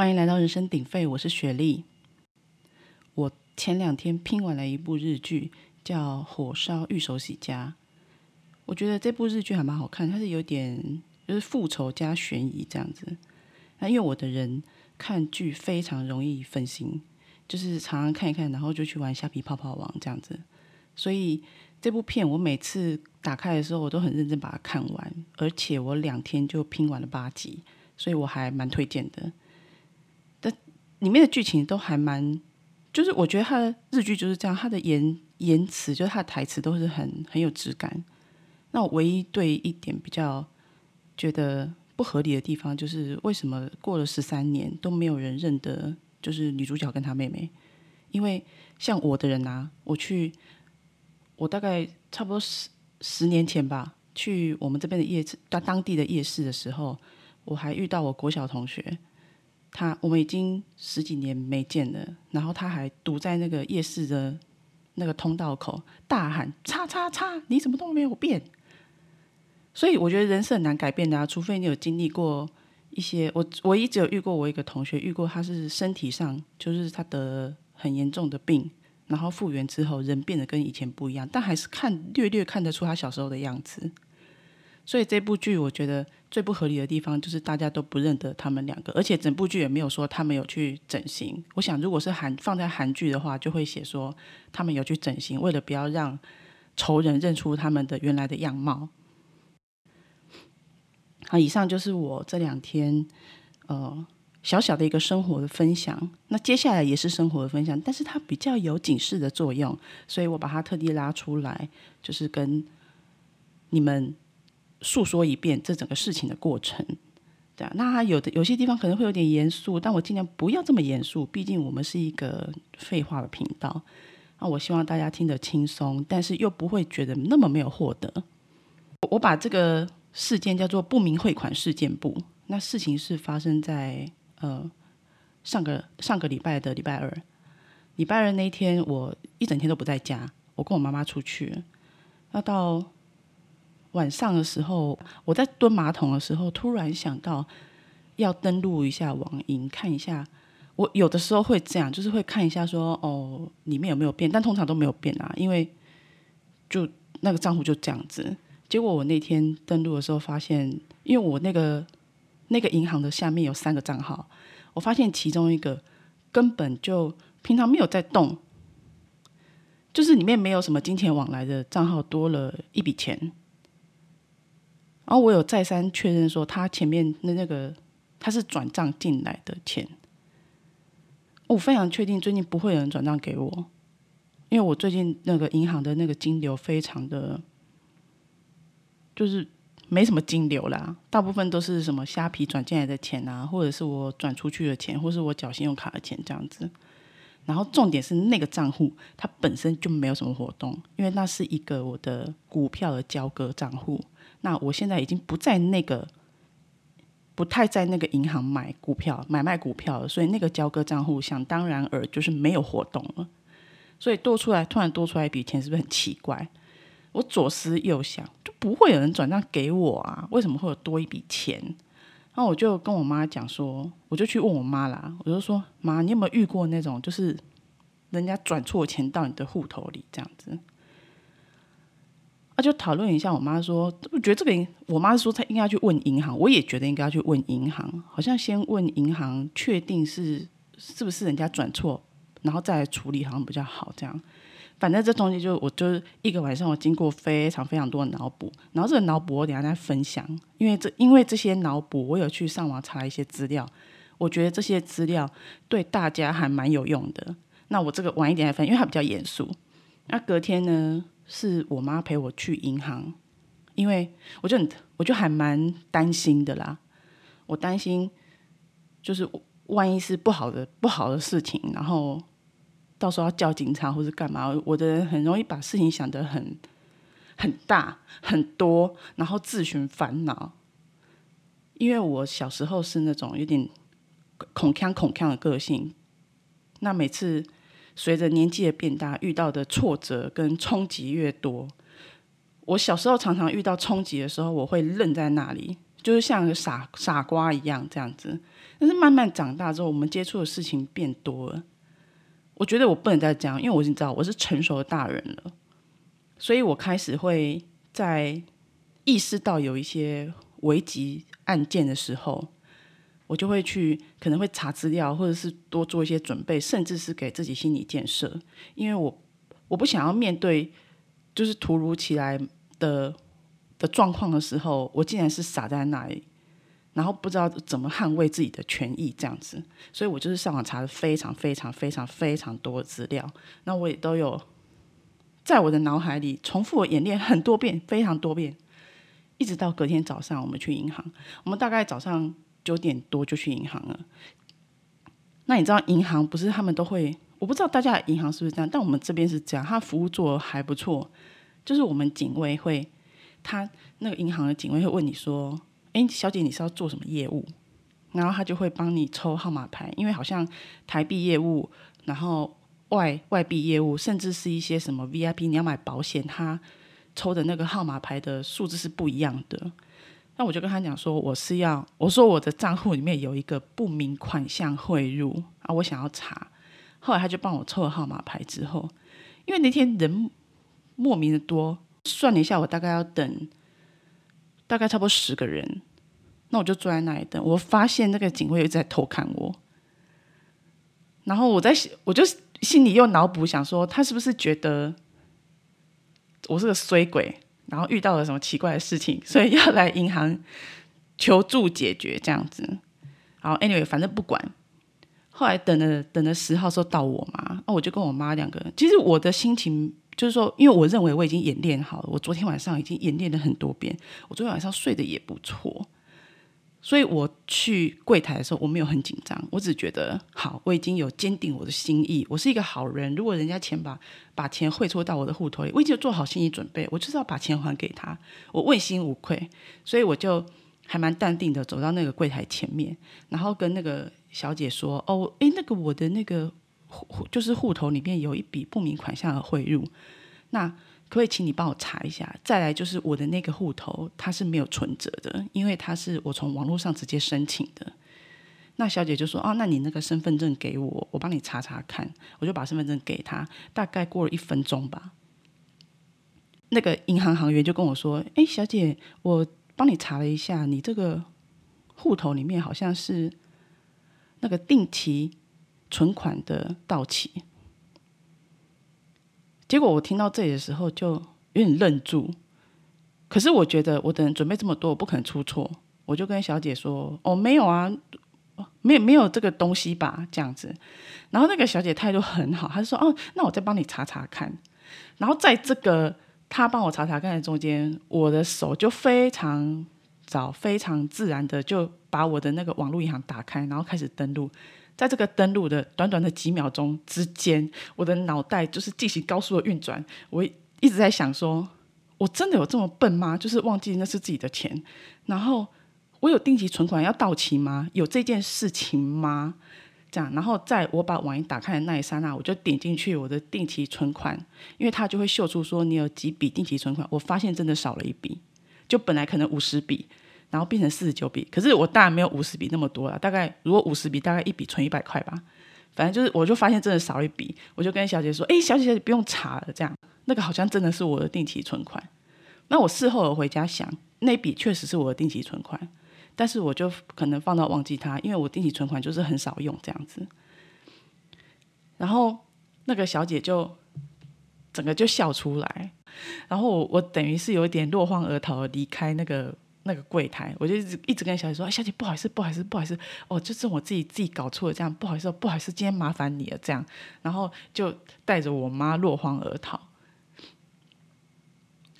欢迎来到人声鼎沸，我是雪莉。我前两天拼完了一部日剧，叫《火烧御手洗家》。我觉得这部日剧还蛮好看，它是有点就是复仇加悬疑这样子。那因为我的人看剧非常容易分心，就是常常看一看，然后就去玩虾皮泡泡王这样子。所以这部片我每次打开的时候，我都很认真把它看完，而且我两天就拼完了八集，所以我还蛮推荐的。里面的剧情都还蛮，就是我觉得他的日剧就是这样，他的言言辞就是他的台词都是很很有质感。那我唯一对一点比较觉得不合理的地方，就是为什么过了十三年都没有人认得，就是女主角跟她妹妹？因为像我的人啊，我去，我大概差不多十十年前吧，去我们这边的夜市，当当地的夜市的时候，我还遇到我国小同学，他我们已经十几年没见了，然后他还堵在那个夜市的那个通道口，大喊“叉叉叉”，你什么都没有变。所以我觉得人是很难改变的啊，除非你有经历过一些。我我一直有遇过我一个同学，遇过他是身体上就是他得很严重的病，然后复原之后人变得跟以前不一样，但还是看略略看得出他小时候的样子。所以这部剧我觉得最不合理的地方就是大家都不认得他们两个，而且整部剧也没有说他们有去整形。我想如果是韩放在韩剧的话，就会写说他们有去整形，为了不要让仇人认出他们的原来的样貌。好，以上就是我这两天呃小小的一个生活的分享。那接下来也是生活的分享，但是它比较有警示的作用，所以我把它特地拉出来，就是跟你们诉说一遍这整个事情的过程。对啊，那他有的有些地方可能会有点严肃，但我尽量不要这么严肃，毕竟我们是一个废话的频道。那我希望大家听得轻松，但是又不会觉得那么没有获得。我把这个。事件叫做不明汇款事件部。那事情是发生在呃上个上个礼拜的礼拜二，礼拜二那一天我一整天都不在家，我跟我妈妈出去。那到晚上的时候，我在蹲马桶的时候，突然想到要登录一下网银，看一下。我有的时候会这样，就是会看一下说哦里面有没有变，但通常都没有变啊，因为就那个账户就这样子。结果我那天登录的时候发现，因为我那个那个银行的下面有三个账号，我发现其中一个根本就平常没有在动，就是里面没有什么金钱往来的账号多了一笔钱。然后我有再三确认说，他前面的那个他是转账进来的钱，我非常确定最近不会有人转账给我，因为我最近那个银行的那个金流非常的。就是没什么金流啦，大部分都是什么虾皮转进来的钱啊，或者是我转出去的钱，或是我缴信用卡的钱这样子。然后重点是那个账户它本身就没有什么活动，因为那是一个我的股票的交割账户。那我现在已经不在那个，不太在那个银行买股票、买卖股票了，所以那个交割账户想当然尔就是没有活动了。所以多出来突然多出来一笔钱，是不是很奇怪？我左思右想，就不会有人转账给我啊？为什么会有多一笔钱？然后我就跟我妈讲说，我就去问我妈啦，我就说妈，你有没有遇过那种就是人家转错钱到你的户头里这样子？啊，就讨论一下。我妈说，我觉得这个，我妈说她应该去问银行，我也觉得应该要去问银行，好像先问银行确定是是不是人家转错，然后再来处理好像比较好这样。反正这东西就我就是一个晚上，我经过非常非常多的脑补，然后这个脑补我等下再分享，因为这因为这些脑补我有去上网查一些资料，我觉得这些资料对大家还蛮有用的。那我这个晚一点来分，因为它比较严肃。那隔天呢，是我妈陪我去银行，因为我就很我就还蛮担心的啦，我担心就是万一是不好的不好的事情，然后。到时候要叫警察或者干嘛？我的人很容易把事情想得很很大很多，然后自寻烦恼。因为我小时候是那种有点恐腔恐腔的个性，那每次随着年纪的变大，遇到的挫折跟冲击越多，我小时候常常遇到冲击的时候，我会愣在那里，就是像个傻傻瓜一样这样子。但是慢慢长大之后，我们接触的事情变多了。我觉得我不能再这样，因为我已经知道我是成熟的大人了，所以我开始会在意识到有一些危急案件的时候，我就会去可能会查资料，或者是多做一些准备，甚至是给自己心理建设，因为我我不想要面对就是突如其来的的状况的时候，我竟然是傻在那里。然后不知道怎么捍卫自己的权益，这样子，所以我就是上网查了非常非常非常非常多的资料，那我也都有在我的脑海里重复演练很多遍，非常多遍，一直到隔天早上我们去银行，我们大概早上九点多就去银行了。那你知道银行不是他们都会，我不知道大家的银行是不是这样，但我们这边是这样，他服务做的还不错，就是我们警卫会，他那个银行的警卫会问你说。哎，小姐，你是要做什么业务？然后他就会帮你抽号码牌，因为好像台币业务，然后外外币业务，甚至是一些什么 VIP，你要买保险，他抽的那个号码牌的数字是不一样的。那我就跟他讲说，我是要，我说我的账户里面有一个不明款项汇入啊，我想要查。后来他就帮我抽了号码牌之后，因为那天人莫名的多，算了一下，我大概要等。大概差不多十个人，那我就坐在那里等。我发现那个警卫一直在偷看我，然后我在我就心里又脑补想说，他是不是觉得我是个衰鬼，然后遇到了什么奇怪的事情，所以要来银行求助解决这样子。然后 anyway，反正不管。后来等了等了十号时候到我妈，那我就跟我妈两个人。其实我的心情。就是说，因为我认为我已经演练好了，我昨天晚上已经演练了很多遍，我昨天晚上睡得也不错，所以我去柜台的时候我没有很紧张，我只觉得好，我已经有坚定我的心意，我是一个好人。如果人家钱把把钱汇错到我的户头里，我已经做好心理准备，我就是要把钱还给他，我问心无愧，所以我就还蛮淡定的走到那个柜台前面，然后跟那个小姐说：“哦，诶，那个我的那个。”户就是户头里面有一笔不明款项的汇入，那可以请你帮我查一下？再来就是我的那个户头它是没有存折的，因为它是我从网络上直接申请的。那小姐就说：“哦，那你那个身份证给我，我帮你查查看。”我就把身份证给她，大概过了一分钟吧。那个银行行员就跟我说：“哎，小姐，我帮你查了一下，你这个户头里面好像是那个定期。”存款的到期，结果我听到这里的时候就有点愣住。可是我觉得我等准备这么多，我不可能出错，我就跟小姐说：“哦，没有啊，没有没有这个东西吧？”这样子。然后那个小姐态度很好，她说：“哦，那我再帮你查查看。”然后在这个她帮我查查看的中间，我的手就非常早、非常自然的就把我的那个网络银行打开，然后开始登录。在这个登录的短短的几秒钟之间，我的脑袋就是进行高速的运转。我一直在想说，我真的有这么笨吗？就是忘记那是自己的钱。然后我有定期存款要到期吗？有这件事情吗？这样，然后在我把网银打开的那一刹那，我就点进去我的定期存款，因为它就会秀出说你有几笔定期存款。我发现真的少了一笔，就本来可能五十笔。然后变成四十九笔，可是我当然没有五十笔那么多了。大概如果五十笔，大概一笔存一百块吧。反正就是，我就发现真的少一笔，我就跟小姐说：“哎，小姐小姐不用查了，这样那个好像真的是我的定期存款。”那我事后回家想，那笔确实是我的定期存款，但是我就可能放到忘记它，因为我定期存款就是很少用这样子。然后那个小姐就整个就笑出来，然后我我等于是有一点落荒而逃离开那个。那个柜台，我就一直一直跟小姐说：“小姐，不好意思，不好意思，不好意思，哦，就是我自己自己搞错了，这样不好意思，不好意思，今天麻烦你了，这样。”然后就带着我妈落荒而逃。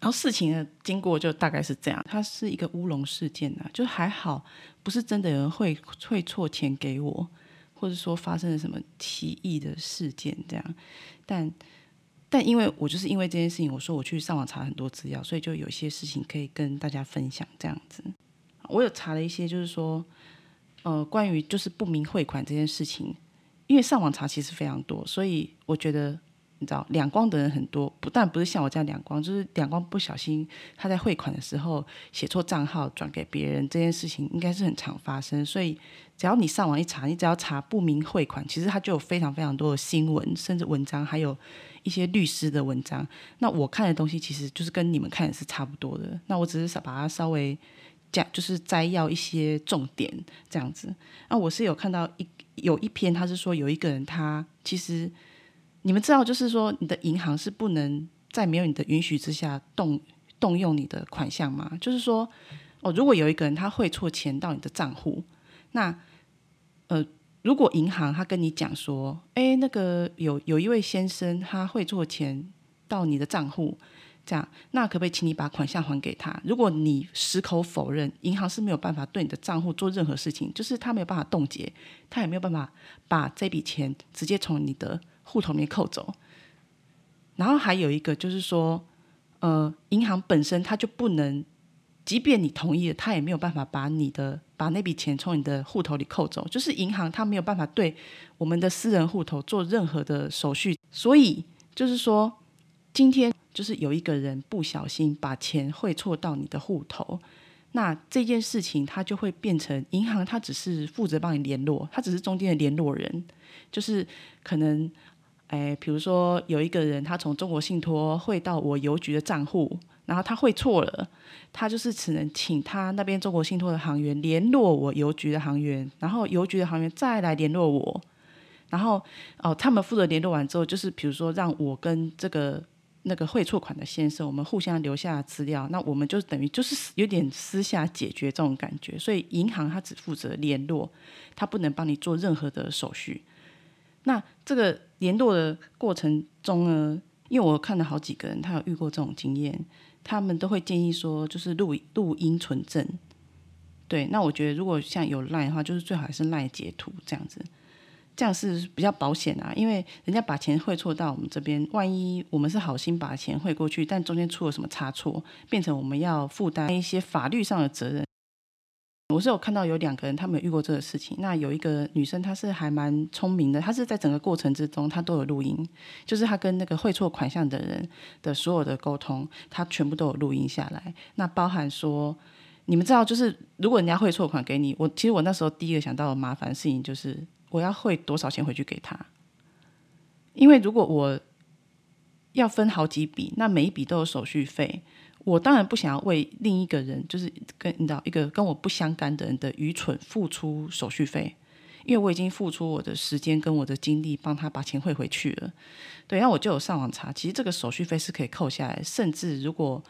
然后事情的经过就大概是这样，它是一个乌龙事件呐，就还好，不是真的有人会会错钱给我，或者说发生了什么奇异的事件这样，但。但因为我就是因为这件事情，我说我去上网查很多资料，所以就有些事情可以跟大家分享。这样子，我有查了一些，就是说，呃，关于就是不明汇款这件事情，因为上网查其实非常多，所以我觉得你知道两光的人很多，不但不是像我这样两光，就是两光不小心他在汇款的时候写错账号转给别人，这件事情应该是很常发生。所以只要你上网一查，你只要查不明汇款，其实它就有非常非常多的新闻，甚至文章，还有一些律师的文章。那我看的东西其实就是跟你们看的是差不多的。那我只是把它稍微讲，就是摘要一些重点这样子。那我是有看到一有一篇，他是说有一个人他其实。你们知道，就是说，你的银行是不能在没有你的允许之下动动用你的款项吗？就是说，哦，如果有一个人他汇错钱到你的账户，那呃，如果银行他跟你讲说，哎，那个有有一位先生他会做钱到你的账户，这样，那可不可以请你把款项还给他？如果你矢口否认，银行是没有办法对你的账户做任何事情，就是他没有办法冻结，他也没有办法把这笔钱直接从你的。户头里面扣走，然后还有一个就是说，呃，银行本身它就不能，即便你同意了，他也没有办法把你的把那笔钱从你的户头里扣走，就是银行它没有办法对我们的私人户头做任何的手续，所以就是说，今天就是有一个人不小心把钱汇错到你的户头，那这件事情它就会变成银行它只是负责帮你联络，它只是中间的联络人，就是可能。哎，比如说有一个人，他从中国信托汇到我邮局的账户，然后他汇错了，他就是只能请他那边中国信托的行员联络我邮局的行员，然后邮局的行员再来联络我，然后哦，他们负责联络完之后，就是比如说让我跟这个那个汇错款的先生，我们互相留下资料，那我们就等于就是有点私下解决这种感觉，所以银行他只负责联络，他不能帮你做任何的手续。那这个联络的过程中呢，因为我看了好几个人，他有遇过这种经验，他们都会建议说，就是录录音存证。对，那我觉得如果像有赖的话，就是最好还是赖截图这样子，这样是比较保险啊。因为人家把钱汇错到我们这边，万一我们是好心把钱汇过去，但中间出了什么差错，变成我们要负担一些法律上的责任。我是有看到有两个人，他们遇过这个事情。那有一个女生，她是还蛮聪明的，她是在整个过程之中，她都有录音，就是她跟那个汇错款项的人的所有的沟通，她全部都有录音下来。那包含说，你们知道，就是如果人家汇错款给你，我其实我那时候第一个想到的麻烦事情就是，我要汇多少钱回去给他？因为如果我要分好几笔，那每一笔都有手续费。我当然不想要为另一个人，就是跟你知道一个跟我不相干的人的愚蠢付出手续费，因为我已经付出我的时间跟我的精力帮他把钱汇回去了。对，然后我就有上网查，其实这个手续费是可以扣下来，甚至如果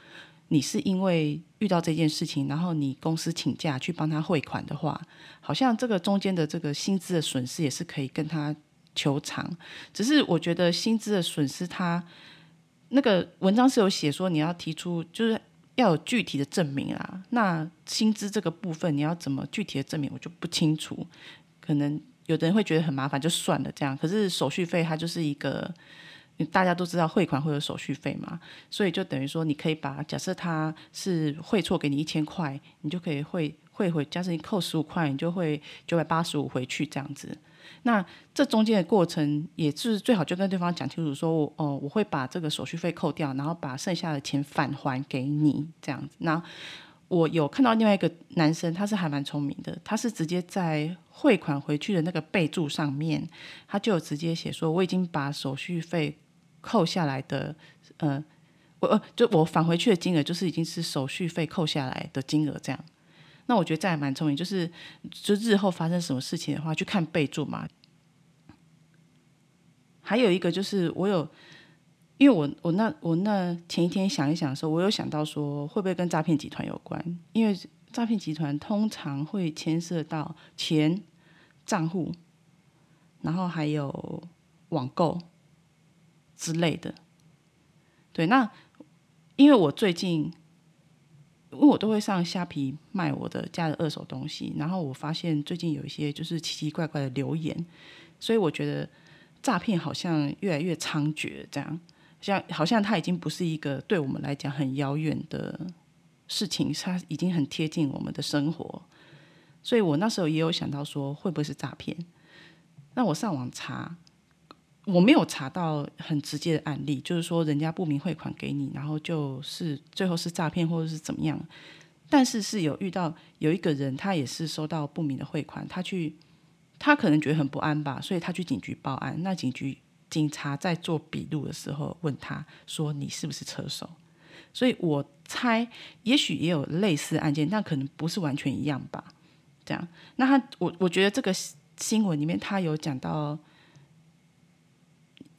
你是因为遇到这件事情，然后你公司请假去帮他汇款的话，好像这个中间的这个薪资的损失也是可以跟他求偿。只是我觉得薪资的损失他。那个文章是有写说你要提出，就是要有具体的证明啊。那薪资这个部分你要怎么具体的证明，我就不清楚。可能有的人会觉得很麻烦，就算了这样。可是手续费它就是一个，大家都知道汇款会有手续费嘛，所以就等于说你可以把假设他是汇错给你一千块，你就可以汇汇回，假设你扣十五块，你就会九百八十五回去这样子。那这中间的过程也是最好就跟对方讲清楚，说我哦我会把这个手续费扣掉，然后把剩下的钱返还给你这样子。那我有看到另外一个男生，他是还蛮聪明的，他是直接在汇款回去的那个备注上面，他就有直接写说我已经把手续费扣下来的，呃，我呃就我返回去的金额就是已经是手续费扣下来的金额这样。那我觉得这还蛮聪明，就是就日后发生什么事情的话，去看备注嘛。还有一个就是我有，因为我我那我那前一天想一想的时候，我有想到说会不会跟诈骗集团有关？因为诈骗集团通常会牵涉到钱、账户，然后还有网购之类的。对，那因为我最近。因为我都会上虾皮卖我的家的二手东西，然后我发现最近有一些就是奇奇怪怪的留言，所以我觉得诈骗好像越来越猖獗，这样像好像它已经不是一个对我们来讲很遥远的事情，它已经很贴近我们的生活，所以我那时候也有想到说会不会是诈骗？那我上网查，我没有查到很直接的案例，就是说人家不明汇款给你，然后就是最后是诈骗或者是怎么样。但是是有遇到有一个人，他也是收到不明的汇款，他去他可能觉得很不安吧，所以他去警局报案。那警局警察在做笔录的时候问他说：“你是不是车手？”所以我猜，也许也有类似案件，但可能不是完全一样吧。这样，那他我我觉得这个新闻里面他有讲到。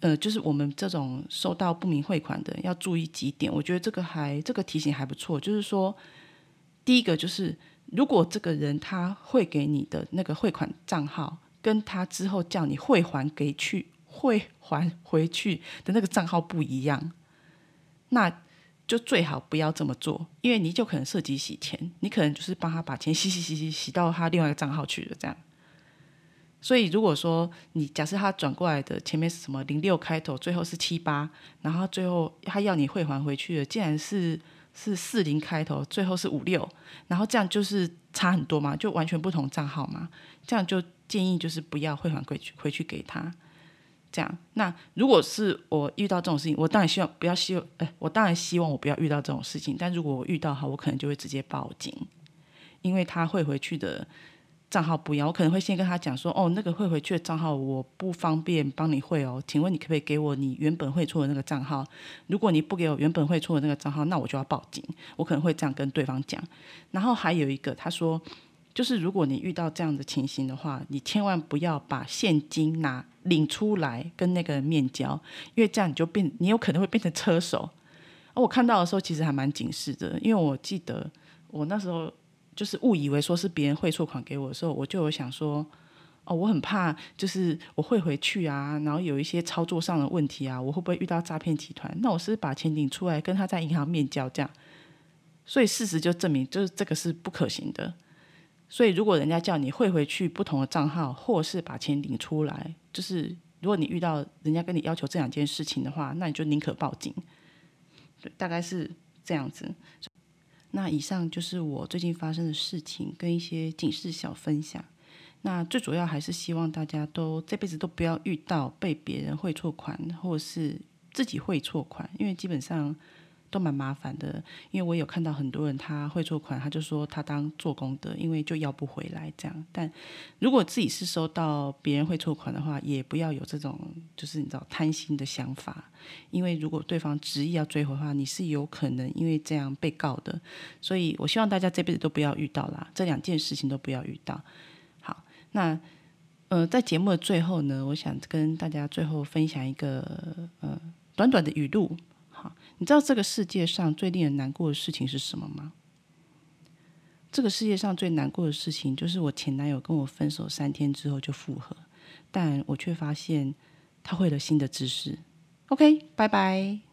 呃，就是我们这种收到不明汇款的要注意几点，我觉得这个还这个提醒还不错。就是说，第一个就是，如果这个人他汇给你的那个汇款账号，跟他之后叫你汇还给去汇还回去的那个账号不一样，那就最好不要这么做，因为你就可能涉及洗钱，你可能就是帮他把钱洗洗洗洗洗到他另外一个账号去了，这样。所以，如果说你假设他转过来的前面是什么零六开头，最后是七八，然后最后他要你汇还回去的，竟然是是四零开头，最后是五六，然后这样就是差很多嘛，就完全不同账号嘛，这样就建议就是不要汇还回去回去给他。这样，那如果是我遇到这种事情，我当然希望不要希望，哎，我当然希望我不要遇到这种事情，但如果我遇到哈，我可能就会直接报警，因为他汇回去的。账号不一样，我可能会先跟他讲说，哦，那个汇回去的账号我不方便帮你汇哦，请问你可不可以给我你原本汇错的那个账号？如果你不给我原本汇错的那个账号，那我就要报警。我可能会这样跟对方讲。然后还有一个，他说，就是如果你遇到这样的情形的话，你千万不要把现金拿领出来跟那个人面交，因为这样你就变，你有可能会变成车手。而我看到的时候其实还蛮警示的，因为我记得我那时候。就是误以为说是别人汇错款给我的时候，我就有想说，哦，我很怕，就是我汇回去啊，然后有一些操作上的问题啊，我会不会遇到诈骗集团？那我是把钱领出来跟他在银行面交这样，所以事实就证明，就是这个是不可行的。所以如果人家叫你汇回去不同的账号，或是把钱领出来，就是如果你遇到人家跟你要求这两件事情的话，那你就宁可报警。对，大概是这样子。那以上就是我最近发生的事情跟一些警示小分享。那最主要还是希望大家都这辈子都不要遇到被别人汇错款，或是自己汇错款，因为基本上。都蛮麻烦的，因为我有看到很多人他汇错款，他就说他当做功德，因为就要不回来这样。但如果自己是收到别人汇错款的话，也不要有这种就是你知道贪心的想法，因为如果对方执意要追回的话，你是有可能因为这样被告的。所以我希望大家这辈子都不要遇到啦，这两件事情都不要遇到。好，那呃，在节目的最后呢，我想跟大家最后分享一个呃短短的语录。你知道这个世界上最令人难过的事情是什么吗？这个世界上最难过的事情就是我前男友跟我分手三天之后就复合，但我却发现他会了新的知识。OK，拜拜。